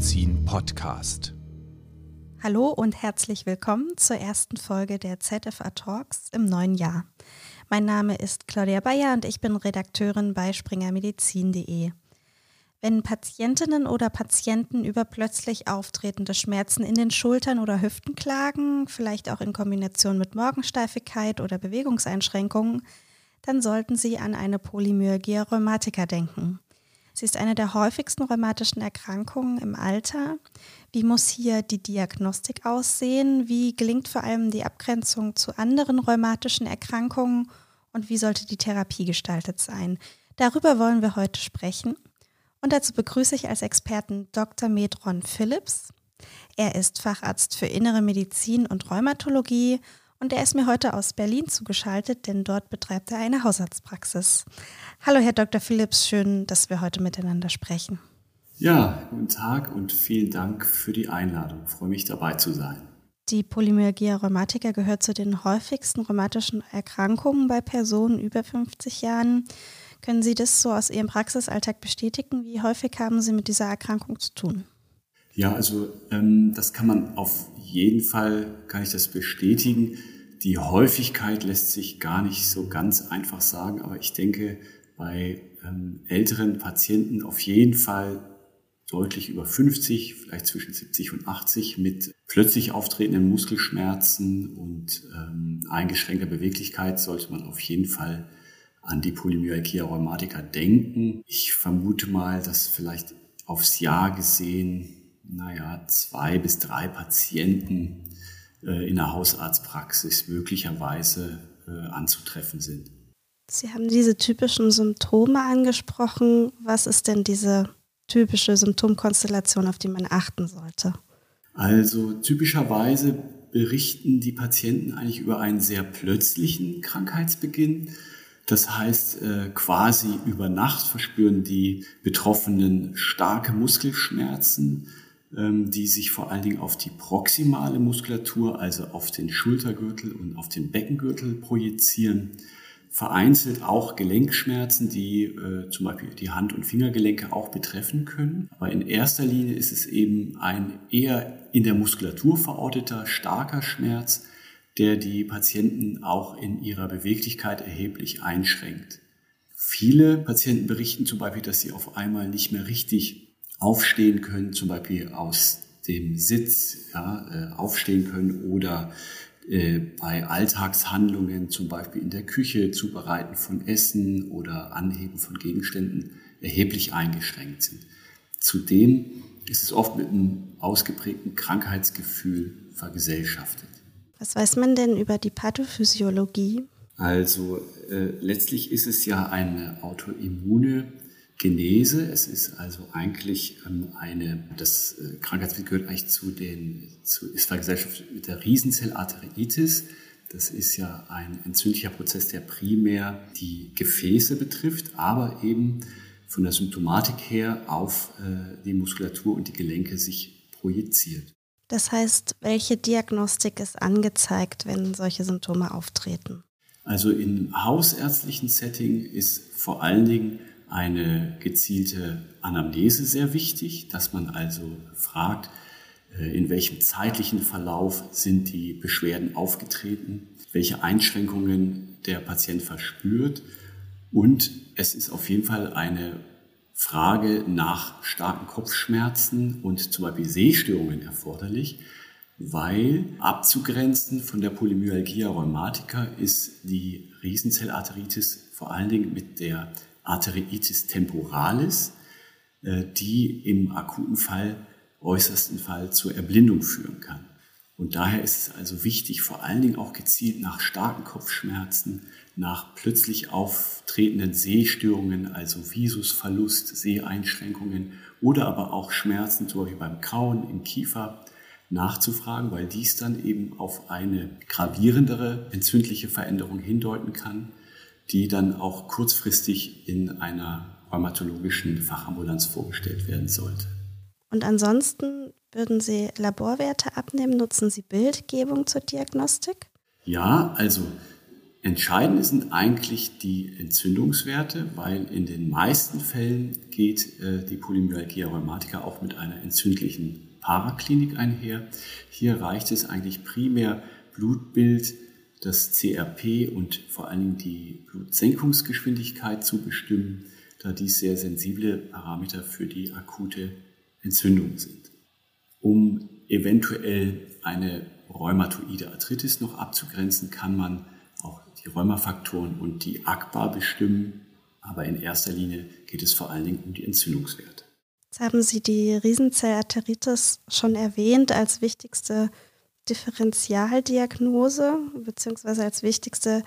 Medizin Podcast. Hallo und herzlich willkommen zur ersten Folge der ZFA Talks im neuen Jahr. Mein Name ist Claudia Bayer und ich bin Redakteurin bei springermedizin.de. Wenn Patientinnen oder Patienten über plötzlich auftretende Schmerzen in den Schultern oder Hüften klagen, vielleicht auch in Kombination mit Morgensteifigkeit oder Bewegungseinschränkungen, dann sollten Sie an eine Polymyalgia rheumatica denken. Sie ist eine der häufigsten rheumatischen Erkrankungen im Alter. Wie muss hier die Diagnostik aussehen? Wie gelingt vor allem die Abgrenzung zu anderen rheumatischen Erkrankungen? Und wie sollte die Therapie gestaltet sein? Darüber wollen wir heute sprechen. Und dazu begrüße ich als Experten Dr. Medron Phillips. Er ist Facharzt für Innere Medizin und Rheumatologie und er ist mir heute aus Berlin zugeschaltet, denn dort betreibt er eine Hausarztpraxis. Hallo, Herr Dr. Philipps, schön, dass wir heute miteinander sprechen. Ja, guten Tag und vielen Dank für die Einladung. Ich freue mich dabei zu sein. Die Polymyalgia rheumatica gehört zu den häufigsten rheumatischen Erkrankungen bei Personen über 50 Jahren. Können Sie das so aus Ihrem Praxisalltag bestätigen? Wie häufig haben Sie mit dieser Erkrankung zu tun? Ja, also ähm, das kann man auf jeden Fall, kann ich das bestätigen. Die Häufigkeit lässt sich gar nicht so ganz einfach sagen, aber ich denke, bei ähm, älteren Patienten auf jeden Fall deutlich über 50, vielleicht zwischen 70 und 80 mit plötzlich auftretenden Muskelschmerzen und ähm, eingeschränkter Beweglichkeit sollte man auf jeden Fall an die Polymyalgia rheumatica denken. Ich vermute mal, dass vielleicht aufs Jahr gesehen, naja, zwei bis drei Patienten äh, in der Hausarztpraxis möglicherweise äh, anzutreffen sind. Sie haben diese typischen Symptome angesprochen. Was ist denn diese typische Symptomkonstellation, auf die man achten sollte? Also typischerweise berichten die Patienten eigentlich über einen sehr plötzlichen Krankheitsbeginn. Das heißt, äh, quasi über Nacht verspüren die Betroffenen starke Muskelschmerzen, die sich vor allen Dingen auf die proximale Muskulatur, also auf den Schultergürtel und auf den Beckengürtel projizieren. Vereinzelt auch Gelenkschmerzen, die äh, zum Beispiel die Hand- und Fingergelenke auch betreffen können. Aber in erster Linie ist es eben ein eher in der Muskulatur verorteter, starker Schmerz, der die Patienten auch in ihrer Beweglichkeit erheblich einschränkt. Viele Patienten berichten zum Beispiel, dass sie auf einmal nicht mehr richtig aufstehen können, zum Beispiel aus dem Sitz ja, äh, aufstehen können oder äh, bei Alltagshandlungen, zum Beispiel in der Küche, Zubereiten von Essen oder Anheben von Gegenständen erheblich eingeschränkt sind. Zudem ist es oft mit einem ausgeprägten Krankheitsgefühl vergesellschaftet. Was weiß man denn über die Pathophysiologie? Also äh, letztlich ist es ja eine autoimmune Genese. Es ist also eigentlich ähm, eine, das äh, Krankheitsbild gehört eigentlich zu den, zu, ist vergesellschaftet mit der Riesenzellarteritis. Das ist ja ein entzündlicher Prozess, der primär die Gefäße betrifft, aber eben von der Symptomatik her auf äh, die Muskulatur und die Gelenke sich projiziert. Das heißt, welche Diagnostik ist angezeigt, wenn solche Symptome auftreten? Also im hausärztlichen Setting ist vor allen Dingen eine gezielte Anamnese sehr wichtig, dass man also fragt, äh, in welchem zeitlichen Verlauf sind die Beschwerden aufgetreten, welche Einschränkungen der Patient verspürt. Und es ist auf jeden Fall eine Frage nach starken Kopfschmerzen und zum Beispiel Sehstörungen erforderlich, weil abzugrenzen von der Polymyalgia rheumatica ist die Riesenzellarteritis vor allen Dingen mit der Arteriitis temporalis, äh, die im akuten Fall, äußersten Fall zur Erblindung führen kann. Und daher ist es also wichtig, vor allen Dingen auch gezielt nach starken Kopfschmerzen, nach plötzlich auftretenden Sehstörungen, also Visusverlust, Seheinschränkungen oder aber auch Schmerzen, zum Beispiel beim Kauen im Kiefer, nachzufragen, weil dies dann eben auf eine gravierendere entzündliche Veränderung hindeuten kann, die dann auch kurzfristig in einer rheumatologischen Fachambulanz vorgestellt werden sollte. Und ansonsten würden Sie Laborwerte abnehmen? Nutzen Sie Bildgebung zur Diagnostik? Ja, also Entscheidend sind eigentlich die Entzündungswerte, weil in den meisten Fällen geht äh, die Polymyalgia rheumatica auch mit einer entzündlichen Paraklinik einher. Hier reicht es eigentlich primär Blutbild, das CRP und vor allen Dingen die Blutsenkungsgeschwindigkeit zu bestimmen, da dies sehr sensible Parameter für die akute Entzündung sind. Um eventuell eine rheumatoide Arthritis noch abzugrenzen, kann man auch die Rheumafaktoren und die ACPA bestimmen, aber in erster Linie geht es vor allen Dingen um die Entzündungswerte. Jetzt haben Sie die Riesenzellarteritis schon erwähnt als wichtigste Differentialdiagnose beziehungsweise als wichtigste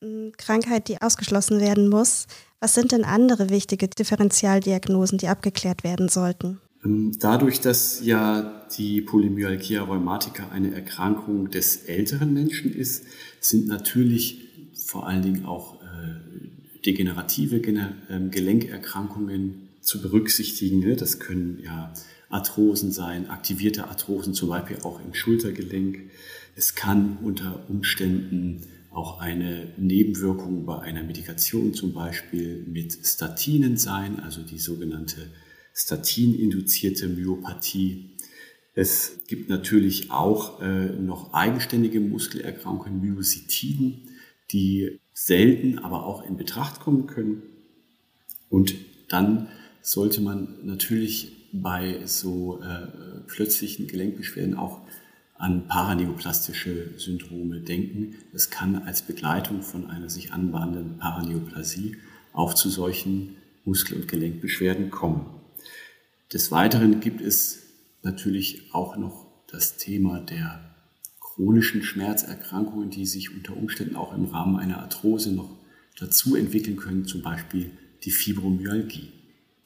hm, Krankheit, die ausgeschlossen werden muss. Was sind denn andere wichtige Differentialdiagnosen, die abgeklärt werden sollten? Ähm, dadurch, dass ja die Polymyalgia rheumatica eine Erkrankung des älteren Menschen ist, sind natürlich vor allen Dingen auch äh, degenerative ähm, Gelenkerkrankungen zu berücksichtigen. Ne? Das können ja Arthrosen sein, aktivierte Arthrosen zum Beispiel auch im Schultergelenk. Es kann unter Umständen auch eine Nebenwirkung bei einer Medikation zum Beispiel mit Statinen sein, also die sogenannte Statin-induzierte Myopathie. Es gibt natürlich auch äh, noch eigenständige Muskelerkrankungen, Myositiden, die selten, aber auch in Betracht kommen können. Und dann sollte man natürlich bei so äh, plötzlichen Gelenkbeschwerden auch an paraneoplastische Syndrome denken. Es kann als Begleitung von einer sich anbahnenden Paraneoplasie auch zu solchen Muskel- und Gelenkbeschwerden kommen. Des Weiteren gibt es natürlich auch noch das Thema der chronischen Schmerzerkrankungen, die sich unter Umständen auch im Rahmen einer Arthrose noch dazu entwickeln können, zum Beispiel die Fibromyalgie.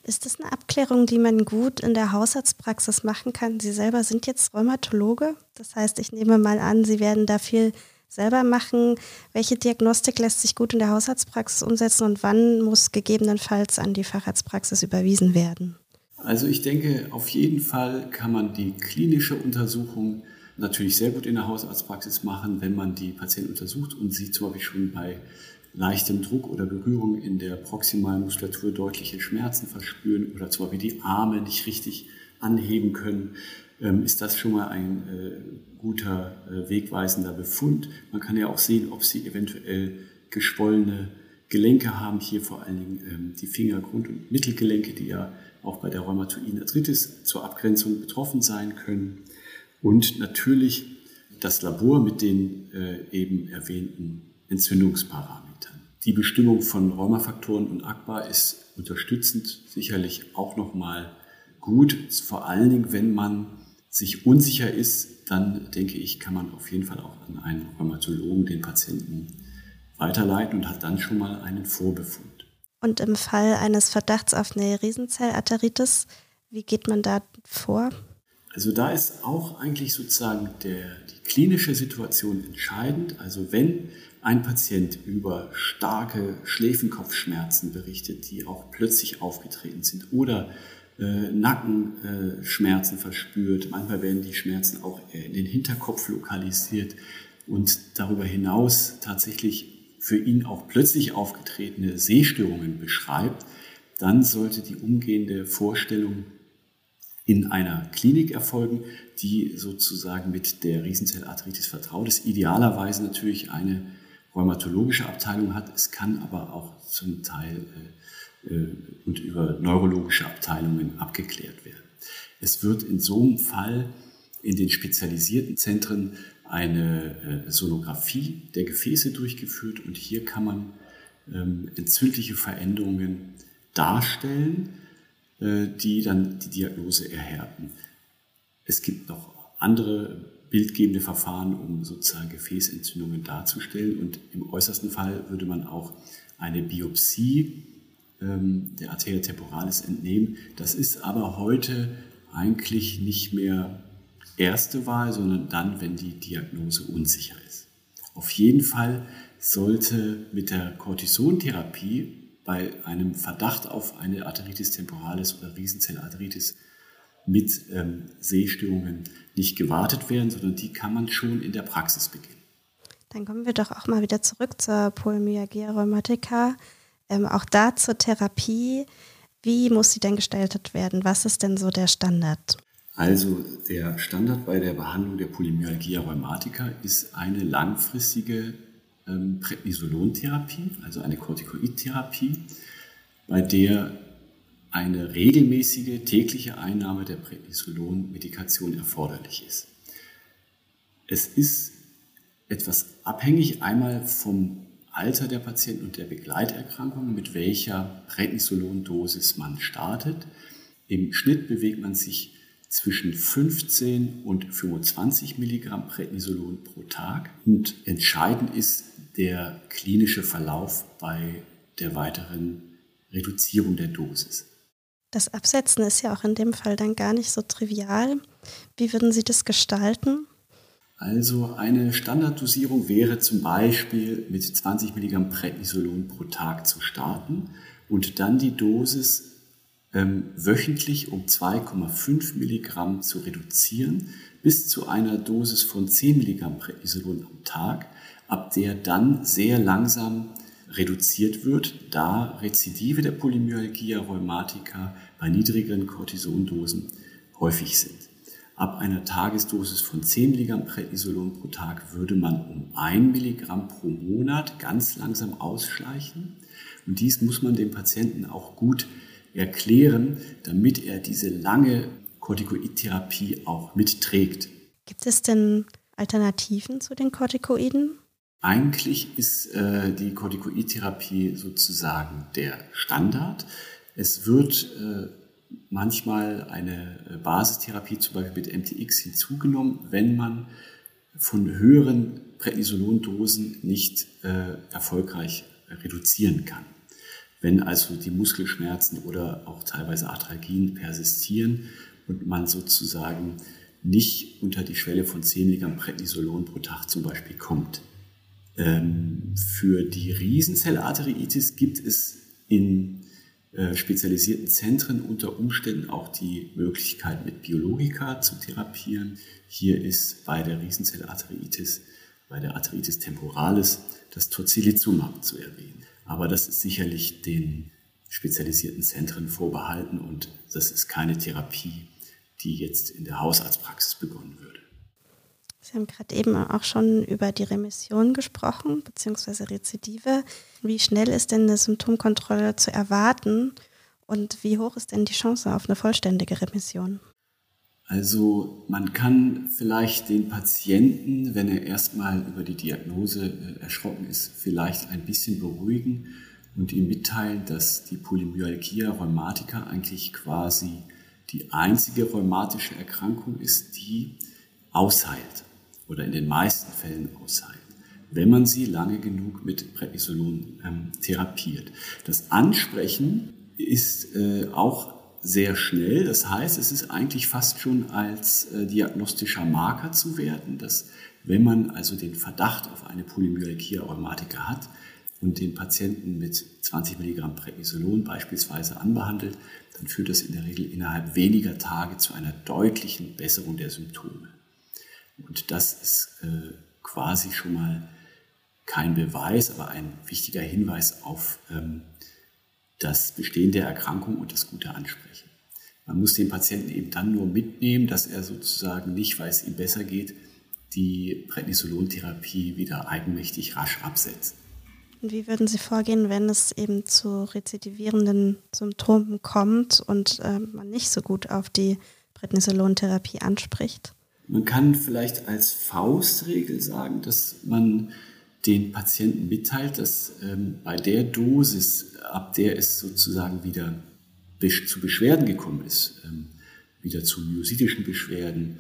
Ist das eine Abklärung, die man gut in der Hausarztpraxis machen kann? Sie selber sind jetzt Rheumatologe. Das heißt, ich nehme mal an, Sie werden da viel selber machen. Welche Diagnostik lässt sich gut in der Hausarztpraxis umsetzen und wann muss gegebenenfalls an die Facharztpraxis überwiesen werden? Also ich denke, auf jeden Fall kann man die klinische Untersuchung natürlich sehr gut in der Hausarztpraxis machen, wenn man die Patienten untersucht und sie zum Beispiel schon bei leichtem Druck oder Berührung in der proximalen Muskulatur deutliche Schmerzen verspüren oder zum Beispiel die Arme nicht richtig anheben können, ähm, ist das schon mal ein äh, guter, äh, wegweisender Befund. Man kann ja auch sehen, ob sie eventuell geschwollene Gelenke haben, hier vor allen Dingen ähm, die Finger-, Grund- und Mittelgelenke, die ja auch bei der rheumatoiden Arthritis zur Abgrenzung betroffen sein können. Und natürlich das Labor mit den äh, eben erwähnten Entzündungsparametern. Die Bestimmung von Rheumafaktoren und ACPA ist unterstützend sicherlich auch nochmal gut. Vor allen Dingen, wenn man sich unsicher ist, dann denke ich, kann man auf jeden Fall auch an einen Rheumatologen den Patienten weiterleiten und hat dann schon mal einen Vorbefund. Und im Fall eines Verdachts auf eine Riesenzellarteritis, wie geht man da vor? Also da ist auch eigentlich sozusagen der, die klinische Situation entscheidend. Also wenn ein Patient über starke Schläfenkopfschmerzen berichtet, die auch plötzlich aufgetreten sind oder äh, Nackenschmerzen äh, verspürt, manchmal werden die Schmerzen auch in den Hinterkopf lokalisiert und darüber hinaus tatsächlich für ihn auch plötzlich aufgetretene Sehstörungen beschreibt, dann sollte die umgehende Vorstellung in einer Klinik erfolgen, die sozusagen mit der Riesenzellarthritis vertraut ist. Idealerweise natürlich eine rheumatologische Abteilung hat. Es kann aber auch zum Teil äh, äh, und über neurologische Abteilungen abgeklärt werden. Es wird in so einem Fall in den spezialisierten Zentren eine äh, Sonographie der Gefäße durchgeführt und hier kann man ähm, entzündliche Veränderungen darstellen die dann die Diagnose erhärten. Es gibt noch andere bildgebende Verfahren, um sozusagen Gefäßentzündungen darzustellen. Und im äußersten Fall würde man auch eine Biopsie ähm, der Arteria temporalis entnehmen. Das ist aber heute eigentlich nicht mehr erste Wahl, sondern dann, wenn die Diagnose unsicher ist. Auf jeden Fall sollte mit der Cortisontherapie bei einem Verdacht auf eine Arteritis temporalis oder Riesenzellarteritis mit ähm, Sehstörungen nicht gewartet werden, sondern die kann man schon in der Praxis beginnen. Dann kommen wir doch auch mal wieder zurück zur Polymyalgia rheumatica. Ähm, auch da zur Therapie. Wie muss sie denn gestaltet werden? Was ist denn so der Standard? Also der Standard bei der Behandlung der Polymyalgia rheumatica ist eine langfristige ähm, Prednisolon-Therapie, also eine Corticoid-Therapie, bei der eine regelmäßige tägliche Einnahme der Prednisolon-Medikation erforderlich ist. Es ist etwas abhängig einmal vom Alter der Patienten und der Begleiterkrankungen, mit welcher Prednisolon-Dosis man startet. Im Schnitt bewegt man sich zwischen 15 und 25 Milligramm Prednisolon pro Tag. Und entscheidend ist der klinische Verlauf bei der weiteren Reduzierung der Dosis. Das Absetzen ist ja auch in dem Fall dann gar nicht so trivial. Wie würden Sie das gestalten? Also eine Standarddosierung wäre zum Beispiel mit 20 Milligramm Prednisolon pro Tag zu starten und dann die Dosis ähm, wöchentlich um 2,5 Milligramm zu reduzieren bis zu einer Dosis von 10 Milligramm Prednisolon am Tag, ab der dann sehr langsam reduziert wird, da Rezidive der Polymyalgia rheumatica bei niedrigeren Cortisondosen häufig sind. Ab einer Tagesdosis von 10 Milligramm Prednisolon pro Tag würde man um 1 Milligramm pro Monat ganz langsam ausschleichen. Und dies muss man dem Patienten auch gut erklären, damit er diese lange Corticoid-Therapie auch mitträgt. Gibt es denn Alternativen zu den Corticoiden? Eigentlich ist äh, die Corticoid-Therapie sozusagen der Standard. Es wird äh, manchmal eine äh, Basistherapie, zum Beispiel mit MTX, hinzugenommen, wenn man von höheren Prednisolondosen nicht äh, erfolgreich reduzieren kann. Wenn also die Muskelschmerzen oder auch teilweise Arthralgien persistieren und man sozusagen nicht unter die Schwelle von 10 Milligramm Prednisolon pro Tag zum Beispiel kommt. Ähm, für die Riesenzellarteriitis gibt es in spezialisierten Zentren unter Umständen auch die Möglichkeit, mit Biologika zu therapieren. Hier ist bei der Riesenzellarteriitis, bei der Arteritis temporalis, das Tocilizumab zu erwähnen. Aber das ist sicherlich den spezialisierten Zentren vorbehalten und das ist keine Therapie, die jetzt in der Hausarztpraxis begonnen würde. Sie haben gerade eben auch schon über die Remission gesprochen, beziehungsweise Rezidive. Wie schnell ist denn eine Symptomkontrolle zu erwarten und wie hoch ist denn die Chance auf eine vollständige Remission? Also man kann vielleicht den Patienten, wenn er erstmal über die Diagnose äh, erschrocken ist, vielleicht ein bisschen beruhigen und ihm mitteilen, dass die Polymyalgia rheumatica eigentlich quasi die einzige rheumatische Erkrankung ist, die ausheilt oder in den meisten Fällen ausheilt, wenn man sie lange genug mit Prednisolon ähm, therapiert. Das Ansprechen ist äh, auch sehr schnell. Das heißt, es ist eigentlich fast schon als äh, diagnostischer Marker zu werten, dass wenn man also den Verdacht auf eine Polymyalgia rheumatica hat und den Patienten mit 20 Milligramm Prednisolon beispielsweise anbehandelt, dann führt das in der Regel innerhalb weniger Tage zu einer deutlichen Besserung der Symptome. Und das ist äh, quasi schon mal kein Beweis, aber ein wichtiger Hinweis auf ähm, das Bestehen der Erkrankung und das gute Ansprechen. Man muss den Patienten eben dann nur mitnehmen, dass er sozusagen nicht, weil es ihm besser geht, die Prednisolon-Therapie wieder eigenmächtig rasch absetzt. Und wie würden Sie vorgehen, wenn es eben zu rezidivierenden Symptomen kommt und äh, man nicht so gut auf die Prednisolon-Therapie anspricht? Man kann vielleicht als Faustregel sagen, dass man den Patienten mitteilt, dass ähm, bei der Dosis, ab der es sozusagen wieder zu Beschwerden gekommen ist, ähm, wieder zu myositischen Beschwerden,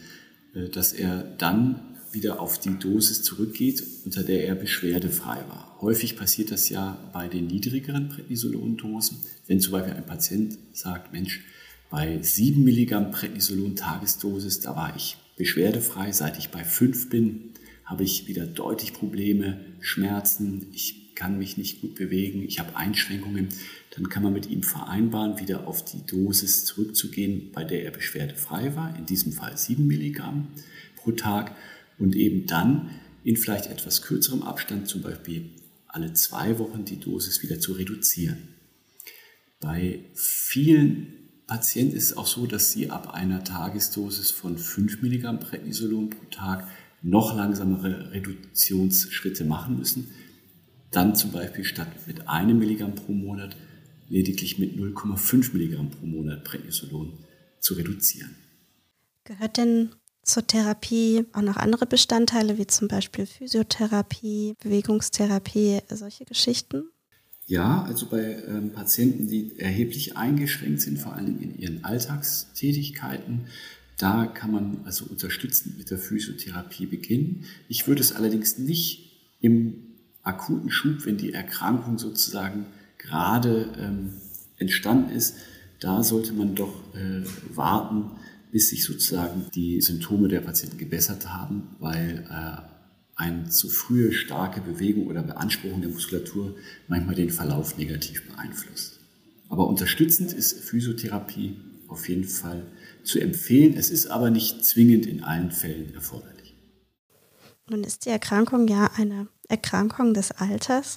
äh, dass er dann wieder auf die Dosis zurückgeht, unter der er beschwerdefrei war. Häufig passiert das ja bei den niedrigeren Prednisolon-Dosen. Wenn zum Beispiel ein Patient sagt, Mensch, bei 7 Milligramm Prednisolon Tagesdosis, da war ich beschwerdefrei. Seit ich bei 5 bin, habe ich wieder deutlich Probleme, Schmerzen, ich kann mich nicht gut bewegen, ich habe Einschränkungen. Dann kann man mit ihm vereinbaren, wieder auf die Dosis zurückzugehen, bei der er beschwerdefrei war, in diesem Fall 7 Milligramm pro Tag und eben dann in vielleicht etwas kürzerem Abstand, zum Beispiel alle zwei Wochen, die Dosis wieder zu reduzieren. Bei vielen Patienten ist es auch so, dass sie ab einer Tagesdosis von 5 Milligramm Prednisolon pro Tag noch langsamere Reduktionsschritte machen müssen. Dann zum Beispiel statt mit einem Milligramm pro Monat lediglich mit 0,5 Milligramm pro Monat Prednisolon zu reduzieren. Gehört denn zur Therapie auch noch andere Bestandteile, wie zum Beispiel Physiotherapie, Bewegungstherapie, solche Geschichten? Ja, also bei ähm, Patienten, die erheblich eingeschränkt sind, vor allem in ihren Alltagstätigkeiten, da kann man also unterstützend mit der Physiotherapie beginnen. Ich würde es allerdings nicht im akuten Schub, wenn die Erkrankung sozusagen gerade ähm, entstanden ist, da sollte man doch äh, warten, bis sich sozusagen die Symptome der Patienten gebessert haben, weil äh, eine zu frühe starke Bewegung oder Beanspruchung der Muskulatur manchmal den Verlauf negativ beeinflusst. Aber unterstützend ist Physiotherapie auf jeden Fall zu empfehlen. Es ist aber nicht zwingend in allen Fällen erforderlich. Nun ist die Erkrankung ja eine Erkrankung des Alters.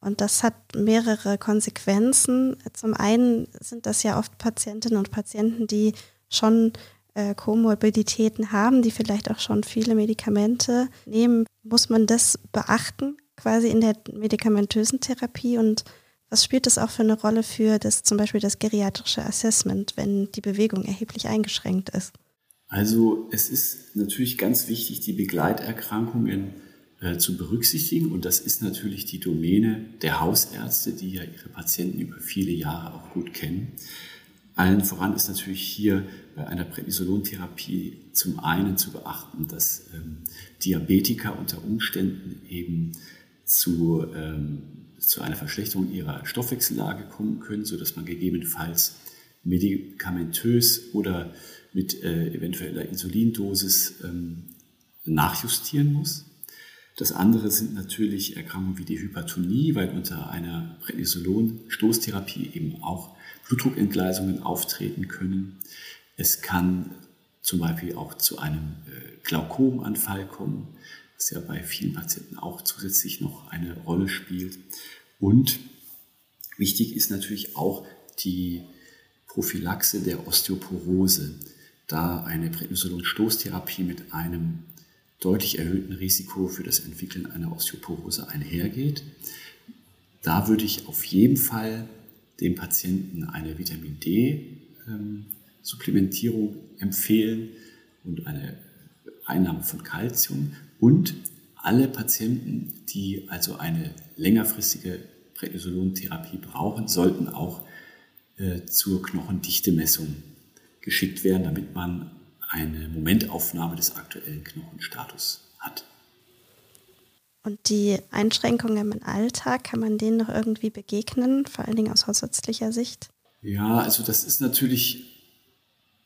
Und das hat mehrere Konsequenzen. Zum einen sind das ja oft Patientinnen und Patienten, die schon äh, Komorbiditäten haben, die vielleicht auch schon viele Medikamente nehmen, muss man das beachten, quasi in der medikamentösen Therapie und was spielt das auch für eine Rolle für das zum Beispiel das geriatrische Assessment, wenn die Bewegung erheblich eingeschränkt ist? Also es ist natürlich ganz wichtig, die Begleiterkrankungen äh, zu berücksichtigen und das ist natürlich die Domäne der Hausärzte, die ja ihre Patienten über viele Jahre auch gut kennen. Allen voran ist natürlich hier bei einer Prednisolon-Therapie zum einen zu beachten, dass ähm, Diabetiker unter Umständen eben zu, ähm, zu einer Verschlechterung ihrer Stoffwechsellage kommen können, sodass man gegebenenfalls medikamentös oder mit äh, eventueller Insulindosis ähm, nachjustieren muss. Das andere sind natürlich Erkrankungen wie die Hypertonie, weil unter einer Prednisolon-Stoßtherapie eben auch Blutdruckentgleisungen auftreten können. Es kann zum Beispiel auch zu einem äh, Glaukomanfall kommen, was ja bei vielen Patienten auch zusätzlich noch eine Rolle spielt. Und wichtig ist natürlich auch die Prophylaxe der Osteoporose, da eine Prednisolon-Stoßtherapie mit einem deutlich erhöhten Risiko für das Entwickeln einer Osteoporose einhergeht. Da würde ich auf jeden Fall dem Patienten eine Vitamin D ähm, empfehlen und eine Einnahme von Kalzium und alle Patienten, die also eine längerfristige Prednisolon-Therapie brauchen, sollten auch äh, zur Knochendichtemessung geschickt werden, damit man eine Momentaufnahme des aktuellen Knochenstatus hat. Und die Einschränkungen im Alltag, kann man denen noch irgendwie begegnen, vor allen Dingen aus hausärztlicher Sicht? Ja, also das ist natürlich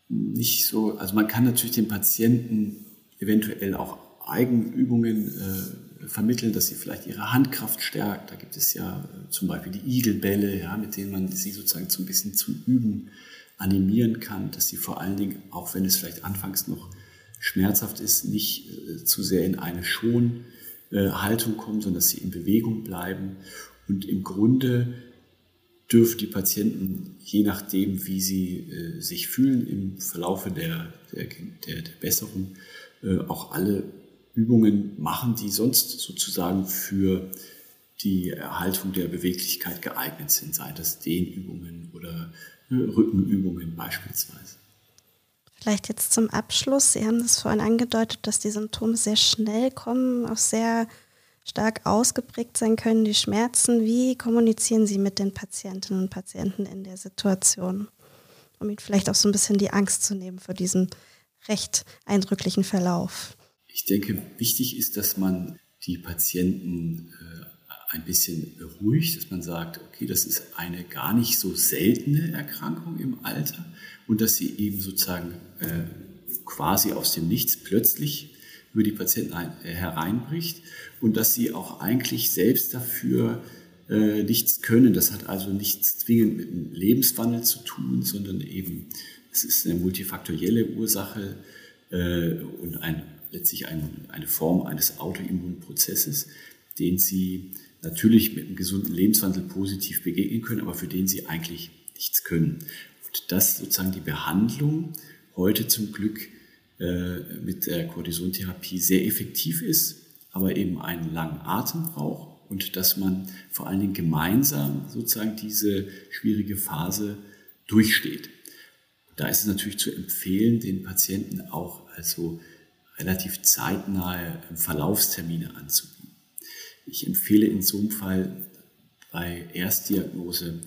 nicht so, also man kann natürlich den Patienten eventuell auch Eigenübungen äh, vermitteln, dass sie vielleicht ihre Handkraft stärkt. Da gibt es ja äh, zum Beispiel die Igelbälle, ja, mit denen man sie sozusagen so ein bisschen zum Üben animieren kann, dass sie vor allen Dingen, auch wenn es vielleicht anfangs noch schmerzhaft ist, nicht äh, zu sehr in eine Schonhaltung kommen, sondern dass sie in Bewegung bleiben. Und im Grunde dürfen die Patienten, je nachdem, wie sie äh, sich fühlen im Verlaufe der, der, der, der Besserung, äh, auch alle Übungen machen, die sonst sozusagen für die Erhaltung der Beweglichkeit geeignet sind, sei das Dehnübungen oder äh, Rückenübungen beispielsweise. Vielleicht jetzt zum Abschluss. Sie haben das vorhin angedeutet, dass die Symptome sehr schnell kommen, auch sehr stark ausgeprägt sein können, die Schmerzen. Wie kommunizieren Sie mit den Patientinnen und Patienten in der Situation, um ihnen vielleicht auch so ein bisschen die Angst zu nehmen vor diesem recht eindrücklichen Verlauf? Ich denke, wichtig ist, dass man die Patienten äh, ein bisschen beruhigt, dass man sagt, okay, das ist eine gar nicht so seltene Erkrankung im Alter und dass sie eben sozusagen äh, quasi aus dem Nichts plötzlich über die Patienten ein, äh, hereinbricht und dass sie auch eigentlich selbst dafür äh, nichts können. Das hat also nichts zwingend mit dem Lebenswandel zu tun, sondern eben es ist eine multifaktorielle Ursache äh, und ein letztlich ein, eine Form eines Autoimmunprozesses, den Sie natürlich mit einem gesunden Lebenswandel positiv begegnen können, aber für den Sie eigentlich nichts können. Und dass sozusagen die Behandlung heute zum Glück äh, mit der Cortisontherapie sehr effektiv ist, aber eben einen langen Atem braucht und dass man vor allen Dingen gemeinsam sozusagen diese schwierige Phase durchsteht. Da ist es natürlich zu empfehlen, den Patienten auch also relativ zeitnahe Verlaufstermine anzubieten. Ich empfehle in so einem Fall bei Erstdiagnose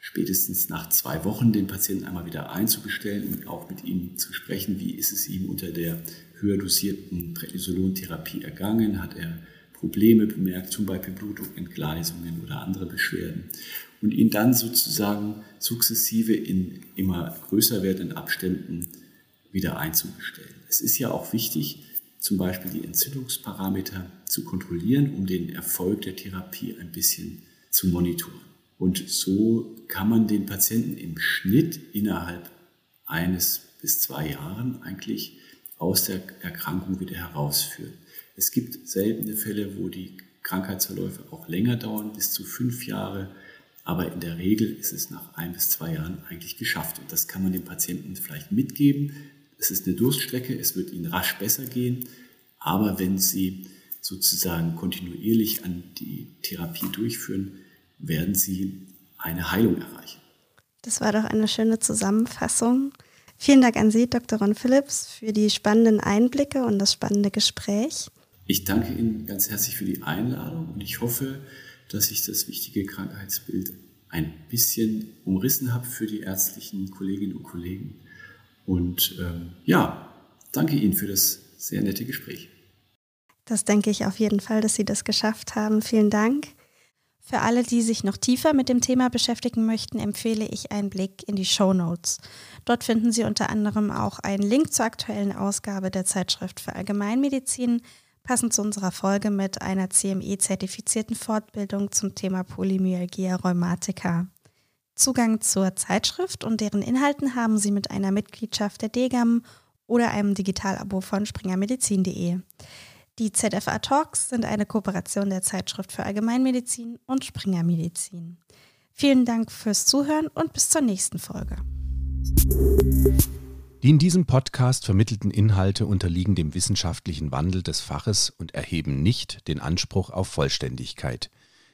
spätestens nach zwei Wochen den Patienten einmal wieder einzubestellen und auch mit ihm zu sprechen, wie ist es ihm unter der höher dosierten Prednisolon-Therapie ergangen, hat er Probleme bemerkt, zum Beispiel Blutdruckentgleisungen oder andere Beschwerden und ihn dann sozusagen sukzessive in immer größer werdenden Abständen wieder einzubestellen. Es ist ja auch wichtig, zum Beispiel die Entzündungsparameter zu kontrollieren, um den Erfolg der Therapie ein bisschen zu monitoren. Und so kann man den Patienten im Schnitt innerhalb eines bis zwei Jahren eigentlich aus der Erkrankung wieder herausführen. Es gibt seltene Fälle, wo die Krankheitsverläufe auch länger dauern, bis zu fünf Jahre. Aber in der Regel ist es nach ein bis zwei Jahren eigentlich geschafft. Und das kann man dem Patienten vielleicht mitgeben. Es ist eine Durststrecke, es wird ihnen rasch besser gehen. Aber wenn sie sozusagen kontinuierlich an die Therapie durchführen, werden sie eine Heilung erreichen. Das war doch eine schöne Zusammenfassung. Vielen Dank an Sie, Dr. Ron Phillips, für die spannenden Einblicke und das spannende Gespräch. Ich danke Ihnen ganz herzlich für die Einladung und ich hoffe, dass ich das wichtige Krankheitsbild ein bisschen umrissen habe für die ärztlichen Kolleginnen und Kollegen. Und ähm, ja, danke Ihnen für das sehr nette Gespräch. Das denke ich auf jeden Fall, dass Sie das geschafft haben. Vielen Dank. Für alle, die sich noch tiefer mit dem Thema beschäftigen möchten, empfehle ich einen Blick in die Show Notes. Dort finden Sie unter anderem auch einen Link zur aktuellen Ausgabe der Zeitschrift für Allgemeinmedizin, passend zu unserer Folge mit einer CME-zertifizierten Fortbildung zum Thema Polymyalgia rheumatica. Zugang zur Zeitschrift und deren Inhalten haben Sie mit einer Mitgliedschaft der DGAM oder einem Digitalabo von springermedizin.de. Die ZFA Talks sind eine Kooperation der Zeitschrift für Allgemeinmedizin und Springer Medizin. Vielen Dank fürs Zuhören und bis zur nächsten Folge. Die in diesem Podcast vermittelten Inhalte unterliegen dem wissenschaftlichen Wandel des Faches und erheben nicht den Anspruch auf Vollständigkeit.